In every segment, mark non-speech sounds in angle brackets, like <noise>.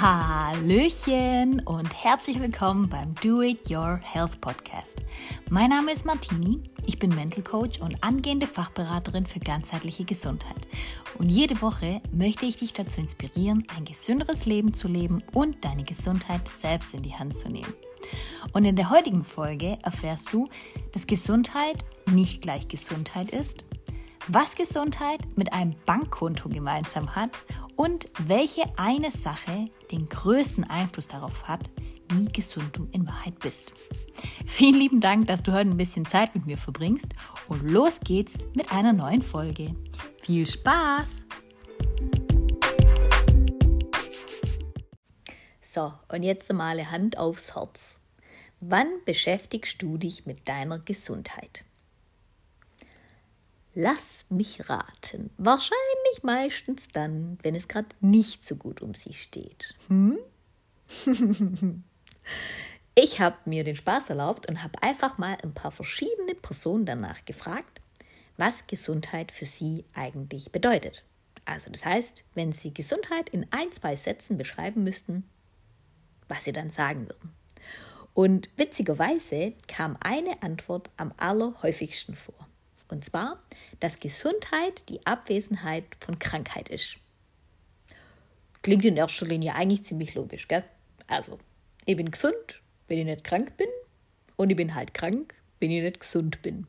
Hallöchen und herzlich willkommen beim Do It Your Health Podcast. Mein Name ist Martini, ich bin Mental Coach und angehende Fachberaterin für ganzheitliche Gesundheit. Und jede Woche möchte ich dich dazu inspirieren, ein gesünderes Leben zu leben und deine Gesundheit selbst in die Hand zu nehmen. Und in der heutigen Folge erfährst du, dass Gesundheit nicht gleich Gesundheit ist, was Gesundheit mit einem Bankkonto gemeinsam hat und welche eine Sache den größten Einfluss darauf hat, wie gesund du in Wahrheit bist. Vielen lieben Dank, dass du heute ein bisschen Zeit mit mir verbringst und los geht's mit einer neuen Folge. Viel Spaß! So, und jetzt mal Hand aufs Herz. Wann beschäftigst du dich mit deiner Gesundheit? Lass mich raten. Wahrscheinlich meistens dann, wenn es gerade nicht so gut um sie steht. Hm? <laughs> ich habe mir den Spaß erlaubt und habe einfach mal ein paar verschiedene Personen danach gefragt, was Gesundheit für sie eigentlich bedeutet. Also das heißt, wenn sie Gesundheit in ein, zwei Sätzen beschreiben müssten, was sie dann sagen würden. Und witzigerweise kam eine Antwort am allerhäufigsten vor. Und zwar, dass Gesundheit die Abwesenheit von Krankheit ist. Klingt in erster Linie eigentlich ziemlich logisch, gell? Also, ich bin gesund, wenn ich nicht krank bin, und ich bin halt krank, wenn ich nicht gesund bin.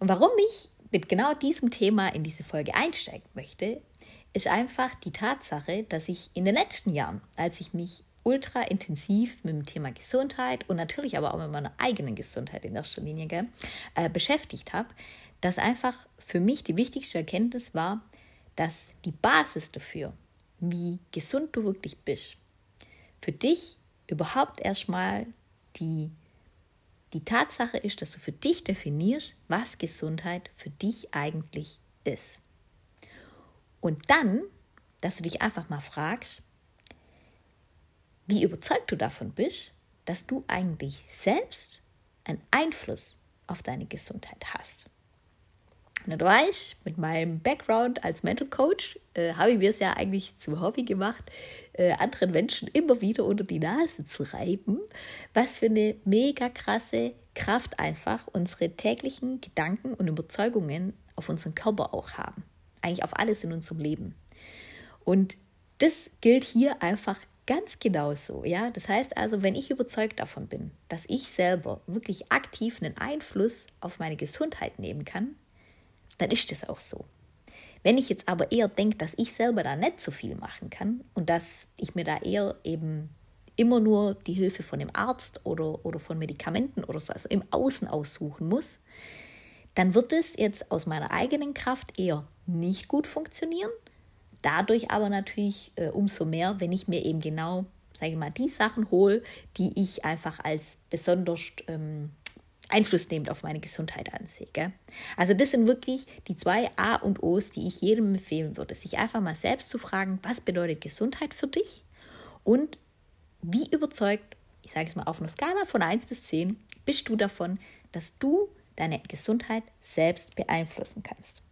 Und warum ich mit genau diesem Thema in diese Folge einsteigen möchte, ist einfach die Tatsache, dass ich in den letzten Jahren, als ich mich ultra intensiv mit dem Thema Gesundheit und natürlich aber auch mit meiner eigenen Gesundheit in erster Linie gell, äh, beschäftigt habe, dass einfach für mich die wichtigste Erkenntnis war, dass die Basis dafür, wie gesund du wirklich bist, für dich überhaupt erstmal die, die Tatsache ist, dass du für dich definierst, was Gesundheit für dich eigentlich ist. Und dann, dass du dich einfach mal fragst, wie überzeugt du davon bist, dass du eigentlich selbst einen Einfluss auf deine Gesundheit hast. Und du weißt, mit meinem Background als Mental Coach äh, habe ich mir es ja eigentlich zum Hobby gemacht, äh, anderen Menschen immer wieder unter die Nase zu reiben, was für eine mega krasse Kraft einfach unsere täglichen Gedanken und Überzeugungen auf unseren Körper auch haben. Eigentlich auf alles in unserem Leben. Und das gilt hier einfach Ganz genau so, ja. Das heißt also, wenn ich überzeugt davon bin, dass ich selber wirklich aktiv einen Einfluss auf meine Gesundheit nehmen kann, dann ist das auch so. Wenn ich jetzt aber eher denke, dass ich selber da nicht so viel machen kann und dass ich mir da eher eben immer nur die Hilfe von dem Arzt oder, oder von Medikamenten oder so, also im Außen aussuchen muss, dann wird es jetzt aus meiner eigenen Kraft eher nicht gut funktionieren Dadurch aber natürlich äh, umso mehr, wenn ich mir eben genau, sage ich mal, die Sachen hole, die ich einfach als besonders ähm, einflussnehmend auf meine Gesundheit ansehe. Gell? Also das sind wirklich die zwei A und O's, die ich jedem empfehlen würde, sich einfach mal selbst zu fragen, was bedeutet Gesundheit für dich und wie überzeugt, ich sage es mal auf einer Skala von 1 bis 10, bist du davon, dass du deine Gesundheit selbst beeinflussen kannst.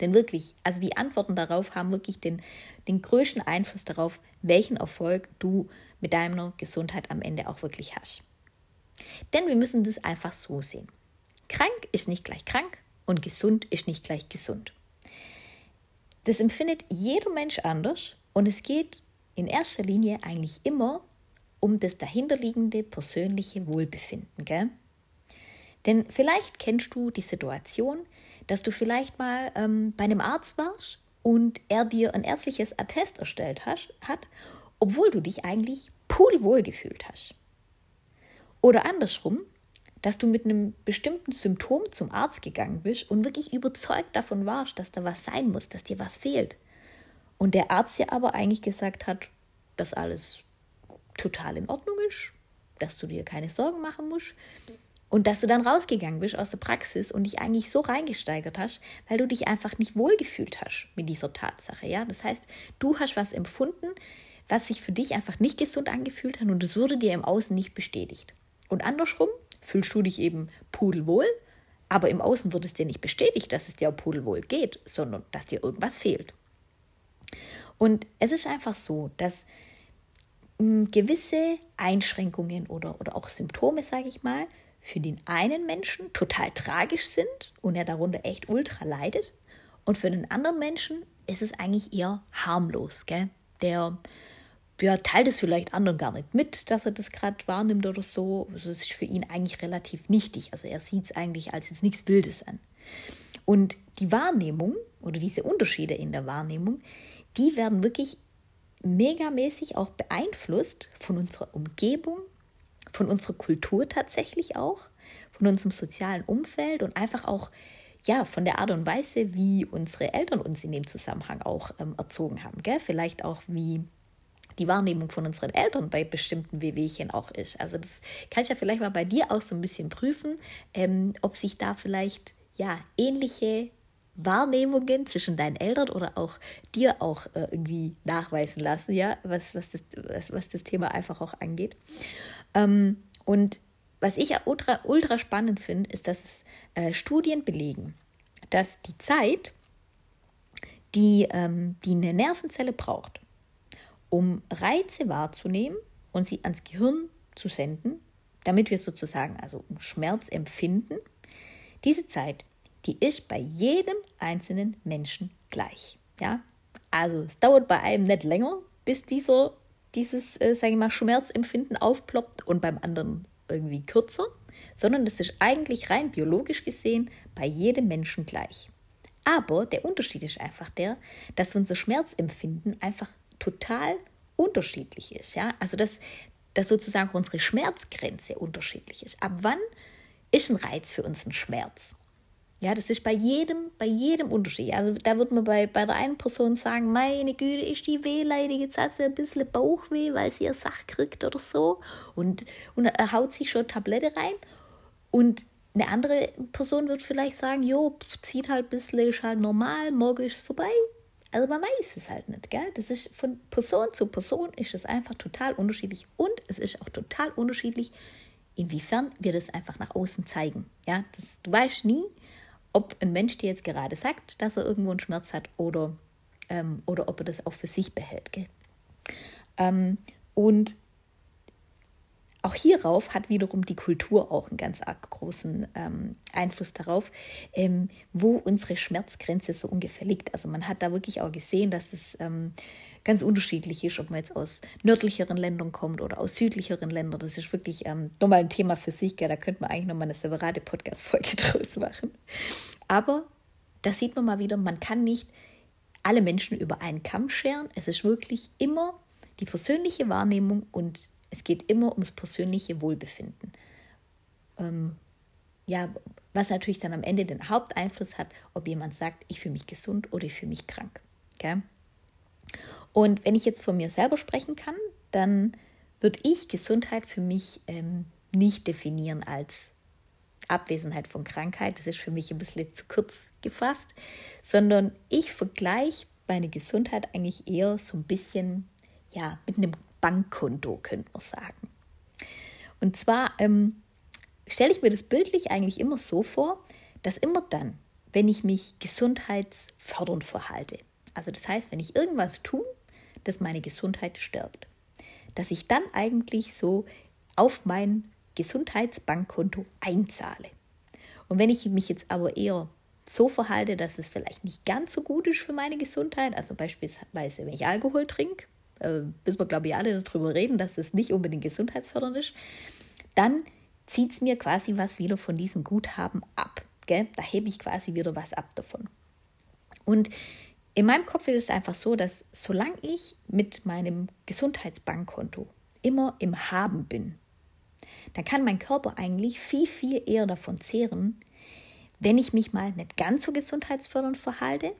Denn wirklich, also die Antworten darauf haben wirklich den, den größten Einfluss darauf, welchen Erfolg du mit deiner Gesundheit am Ende auch wirklich hast. Denn wir müssen das einfach so sehen. Krank ist nicht gleich krank und gesund ist nicht gleich gesund. Das empfindet jeder Mensch anders und es geht in erster Linie eigentlich immer um das dahinterliegende persönliche Wohlbefinden. Gell? Denn vielleicht kennst du die Situation, dass du vielleicht mal ähm, bei einem Arzt warst und er dir ein ärztliches Attest erstellt hast, hat, obwohl du dich eigentlich pudelwohl gefühlt hast. Oder andersrum, dass du mit einem bestimmten Symptom zum Arzt gegangen bist und wirklich überzeugt davon warst, dass da was sein muss, dass dir was fehlt. Und der Arzt dir aber eigentlich gesagt hat, dass alles total in Ordnung ist, dass du dir keine Sorgen machen musst, und dass du dann rausgegangen bist aus der Praxis und dich eigentlich so reingesteigert hast, weil du dich einfach nicht wohlgefühlt hast mit dieser Tatsache. Ja? Das heißt, du hast was empfunden, was sich für dich einfach nicht gesund angefühlt hat und es wurde dir im Außen nicht bestätigt. Und andersrum fühlst du dich eben pudelwohl, aber im Außen wird es dir nicht bestätigt, dass es dir auch pudelwohl geht, sondern dass dir irgendwas fehlt. Und es ist einfach so, dass hm, gewisse Einschränkungen oder, oder auch Symptome, sage ich mal, für den einen Menschen total tragisch sind und er darunter echt ultra leidet. Und für den anderen Menschen ist es eigentlich eher harmlos. Gell? Der ja, teilt es vielleicht anderen gar nicht mit, dass er das gerade wahrnimmt oder so. Also es ist für ihn eigentlich relativ nichtig. Also er sieht es eigentlich als jetzt nichts Wildes an. Und die Wahrnehmung oder diese Unterschiede in der Wahrnehmung, die werden wirklich megamäßig auch beeinflusst von unserer Umgebung, von unserer Kultur tatsächlich auch, von unserem sozialen Umfeld und einfach auch ja, von der Art und Weise, wie unsere Eltern uns in dem Zusammenhang auch ähm, erzogen haben. Gell? Vielleicht auch, wie die Wahrnehmung von unseren Eltern bei bestimmten Wehwehchen auch ist. Also das kann ich ja vielleicht mal bei dir auch so ein bisschen prüfen, ähm, ob sich da vielleicht ja ähnliche Wahrnehmungen zwischen deinen Eltern oder auch dir auch äh, irgendwie nachweisen lassen, ja, was, was, das, was, was das Thema einfach auch angeht. Ähm, und was ich ultra, ultra spannend finde, ist, dass es äh, Studien belegen, dass die Zeit, die, ähm, die eine Nervenzelle braucht, um Reize wahrzunehmen und sie ans Gehirn zu senden, damit wir sozusagen also Schmerz empfinden, diese Zeit die ist bei jedem einzelnen Menschen gleich. Ja? Also es dauert bei einem nicht länger, bis dieser, dieses, äh, sage ich mal, Schmerzempfinden aufploppt und beim anderen irgendwie kürzer, sondern das ist eigentlich rein biologisch gesehen bei jedem Menschen gleich. Aber der Unterschied ist einfach der, dass unser Schmerzempfinden einfach total unterschiedlich ist. Ja? Also dass, dass sozusagen unsere Schmerzgrenze unterschiedlich ist. Ab wann ist ein Reiz für uns ein Schmerz? Ja, das ist bei jedem, bei jedem Unterschied. Also da wird man bei, bei der einen Person sagen, meine Güte, ist die wehleidig, jetzt hat sie ein bisschen Bauchweh, weil sie ihr Sach kriegt oder so. Und, und er haut sich schon Tablette rein. Und eine andere Person wird vielleicht sagen, jo, zieht halt ein bisschen, ist halt normal, morgen ist es vorbei. Also man weiß es halt nicht, gell? Das ist von Person zu Person ist das einfach total unterschiedlich und es ist auch total unterschiedlich, inwiefern wir das einfach nach außen zeigen. Ja, das, du weißt nie, ob ein Mensch dir jetzt gerade sagt, dass er irgendwo einen Schmerz hat oder, ähm, oder ob er das auch für sich behält. Ähm, und auch hierauf hat wiederum die Kultur auch einen ganz großen ähm, Einfluss darauf, ähm, wo unsere Schmerzgrenze so ungefähr liegt. Also man hat da wirklich auch gesehen, dass das ähm, ganz unterschiedlich ist, ob man jetzt aus nördlicheren Ländern kommt oder aus südlicheren Ländern. Das ist wirklich ähm, nochmal ein Thema für sich. Gell? Da könnte man eigentlich nochmal eine separate Podcast-Folge <laughs> draus machen. Aber da sieht man mal wieder, man kann nicht alle Menschen über einen Kamm scheren. Es ist wirklich immer die persönliche Wahrnehmung und es geht immer ums persönliche Wohlbefinden. Ähm, ja, was natürlich dann am Ende den Haupteinfluss hat, ob jemand sagt, ich fühle mich gesund oder ich fühle mich krank. Okay? Und wenn ich jetzt von mir selber sprechen kann, dann würde ich Gesundheit für mich ähm, nicht definieren als Abwesenheit von Krankheit. Das ist für mich ein bisschen zu kurz gefasst, sondern ich vergleiche meine Gesundheit eigentlich eher so ein bisschen ja, mit einem Bankkonto, könnte man sagen. Und zwar ähm, stelle ich mir das bildlich eigentlich immer so vor, dass immer dann, wenn ich mich gesundheitsfördernd verhalte, also das heißt, wenn ich irgendwas tue, das meine Gesundheit stärkt. Dass ich dann eigentlich so auf mein Gesundheitsbankkonto einzahle. Und wenn ich mich jetzt aber eher so verhalte, dass es vielleicht nicht ganz so gut ist für meine Gesundheit, also beispielsweise wenn ich Alkohol trinke, äh, müssen wir glaube ich alle darüber reden, dass es nicht unbedingt gesundheitsfördernd ist, dann zieht es mir quasi was wieder von diesem Guthaben ab. Gell? Da hebe ich quasi wieder was ab davon. Und in meinem Kopf ist es einfach so, dass solange ich mit meinem Gesundheitsbankkonto immer im Haben bin, dann kann mein Körper eigentlich viel, viel eher davon zehren, wenn ich mich mal nicht ganz so gesundheitsfördernd verhalte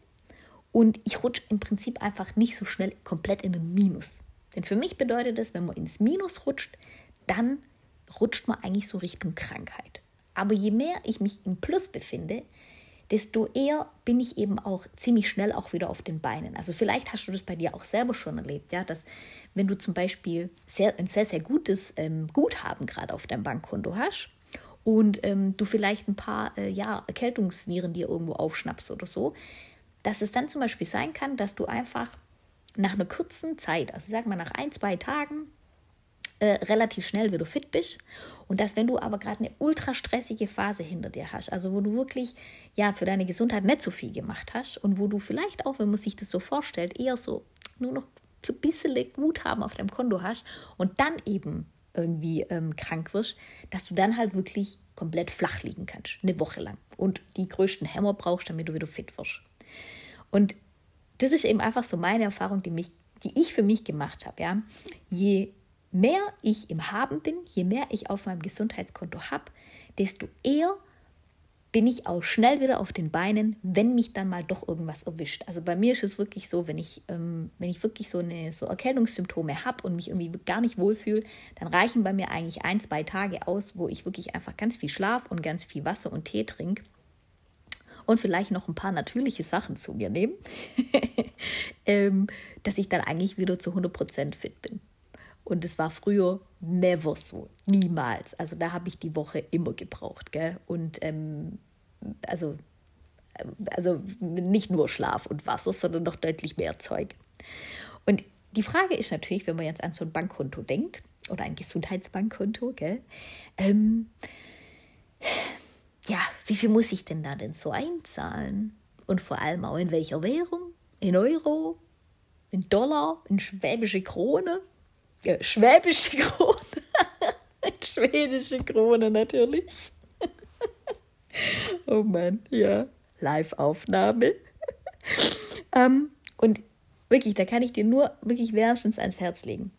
und ich rutsche im Prinzip einfach nicht so schnell komplett in den Minus. Denn für mich bedeutet das, wenn man ins Minus rutscht, dann rutscht man eigentlich so Richtung Krankheit. Aber je mehr ich mich im Plus befinde, desto eher bin ich eben auch ziemlich schnell auch wieder auf den Beinen. Also vielleicht hast du das bei dir auch selber schon erlebt, ja, dass wenn du zum Beispiel sehr, ein sehr, sehr gutes ähm, Guthaben gerade auf deinem Bankkonto hast und ähm, du vielleicht ein paar äh, ja, Erkältungsviren dir irgendwo aufschnappst oder so, dass es dann zum Beispiel sein kann, dass du einfach nach einer kurzen Zeit, also sag mal nach ein, zwei Tagen, äh, relativ schnell wieder fit bist. Und dass, wenn du aber gerade eine ultra stressige Phase hinter dir hast, also wo du wirklich ja für deine Gesundheit nicht so viel gemacht hast und wo du vielleicht auch, wenn man sich das so vorstellt, eher so nur noch so ein bisschen Guthaben auf deinem Konto hast und dann eben irgendwie ähm, krank wirst, dass du dann halt wirklich komplett flach liegen kannst, eine Woche lang und die größten Hämmer brauchst, damit du wieder fit wirst. Und das ist eben einfach so meine Erfahrung, die, mich, die ich für mich gemacht habe. Ja? Je mehr ich im Haben bin, je mehr ich auf meinem Gesundheitskonto habe, desto eher bin ich auch schnell wieder auf den Beinen, wenn mich dann mal doch irgendwas erwischt. Also bei mir ist es wirklich so, wenn ich, ähm, wenn ich wirklich so, eine, so Erkältungssymptome habe und mich irgendwie gar nicht wohlfühle, dann reichen bei mir eigentlich ein, zwei Tage aus, wo ich wirklich einfach ganz viel Schlaf und ganz viel Wasser und Tee trinke und vielleicht noch ein paar natürliche Sachen zu mir nehme, <laughs> ähm, dass ich dann eigentlich wieder zu 100% fit bin. Und es war früher never so, niemals. Also da habe ich die Woche immer gebraucht. Gell? Und ähm, also, also nicht nur Schlaf und Wasser, sondern noch deutlich mehr Zeug. Und die Frage ist natürlich, wenn man jetzt an so ein Bankkonto denkt oder ein Gesundheitsbankkonto, gell? Ähm, ja, wie viel muss ich denn da denn so einzahlen? Und vor allem auch in welcher Währung? In Euro? In Dollar? In schwäbische Krone? Schwäbische Krone. <laughs> Schwedische Krone natürlich. <laughs> oh Mann, ja. Live-Aufnahme. <laughs> ähm, und wirklich, da kann ich dir nur wirklich wärmstens ans Herz legen.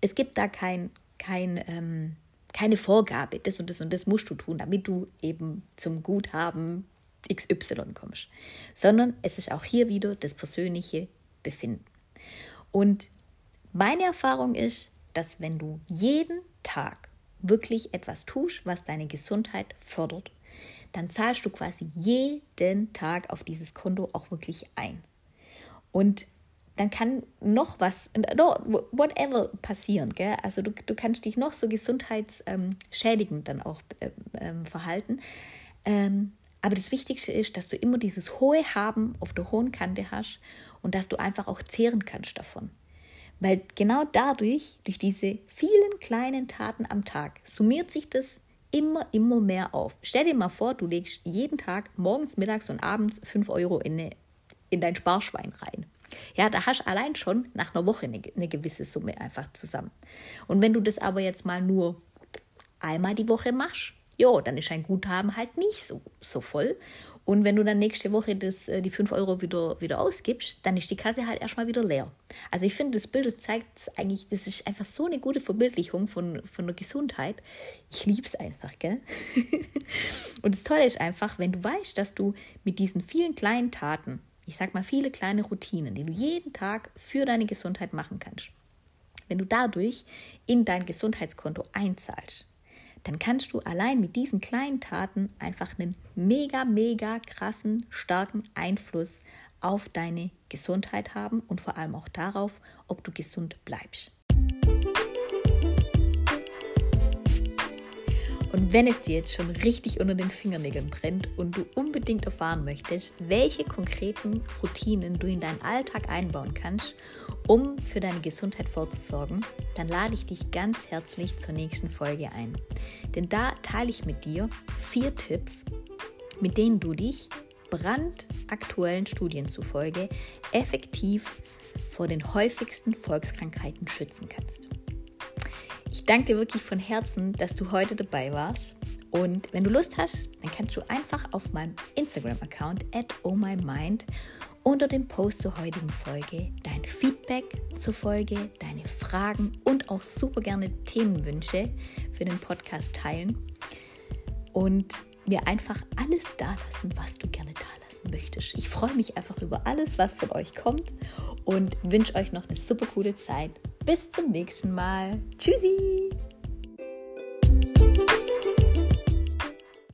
Es gibt da kein, kein, ähm, keine Vorgabe, das und das und das musst du tun, damit du eben zum Guthaben XY kommst. Sondern es ist auch hier wieder das persönliche Befinden. Und meine Erfahrung ist, dass wenn du jeden Tag wirklich etwas tust, was deine Gesundheit fördert, dann zahlst du quasi jeden Tag auf dieses Konto auch wirklich ein. Und dann kann noch was, whatever passieren. Gell? Also du, du kannst dich noch so gesundheitsschädigend dann auch äh, äh, verhalten. Ähm, aber das Wichtigste ist, dass du immer dieses hohe Haben auf der hohen Kante hast und dass du einfach auch zehren kannst davon. Weil genau dadurch, durch diese vielen kleinen Taten am Tag, summiert sich das immer, immer mehr auf. Stell dir mal vor, du legst jeden Tag morgens, mittags und abends 5 Euro in, eine, in dein Sparschwein rein. Ja, da hast du allein schon nach einer Woche eine, eine gewisse Summe einfach zusammen. Und wenn du das aber jetzt mal nur einmal die Woche machst, ja, dann ist ein Guthaben halt nicht so, so voll. Und wenn du dann nächste Woche das, äh, die 5 Euro wieder, wieder ausgibst, dann ist die Kasse halt erstmal wieder leer. Also ich finde, das Bild zeigt eigentlich, das ist einfach so eine gute Verbildlichung von, von der Gesundheit. Ich liebe es einfach, gell? <laughs> Und das Tolle ist einfach, wenn du weißt, dass du mit diesen vielen kleinen Taten, ich sag mal viele kleine Routinen, die du jeden Tag für deine Gesundheit machen kannst, wenn du dadurch in dein Gesundheitskonto einzahlst, dann kannst du allein mit diesen kleinen Taten einfach einen mega, mega krassen, starken Einfluss auf deine Gesundheit haben und vor allem auch darauf, ob du gesund bleibst. Und wenn es dir jetzt schon richtig unter den Fingernägeln brennt und du unbedingt erfahren möchtest, welche konkreten Routinen du in deinen Alltag einbauen kannst, um für deine Gesundheit vorzusorgen, dann lade ich dich ganz herzlich zur nächsten Folge ein. Denn da teile ich mit dir vier Tipps, mit denen du dich brandaktuellen Studien zufolge effektiv vor den häufigsten Volkskrankheiten schützen kannst. Ich danke dir wirklich von Herzen, dass du heute dabei warst. Und wenn du Lust hast, dann kannst du einfach auf meinem Instagram-Account at ohmymind unter dem Post zur heutigen Folge dein Feedback zur Folge, deine Fragen und auch super gerne Themenwünsche für den Podcast teilen und mir einfach alles dalassen, was du gerne dalassen möchtest. Ich freue mich einfach über alles, was von euch kommt und wünsche euch noch eine super coole Zeit bis zum nächsten Mal. Tschüssi!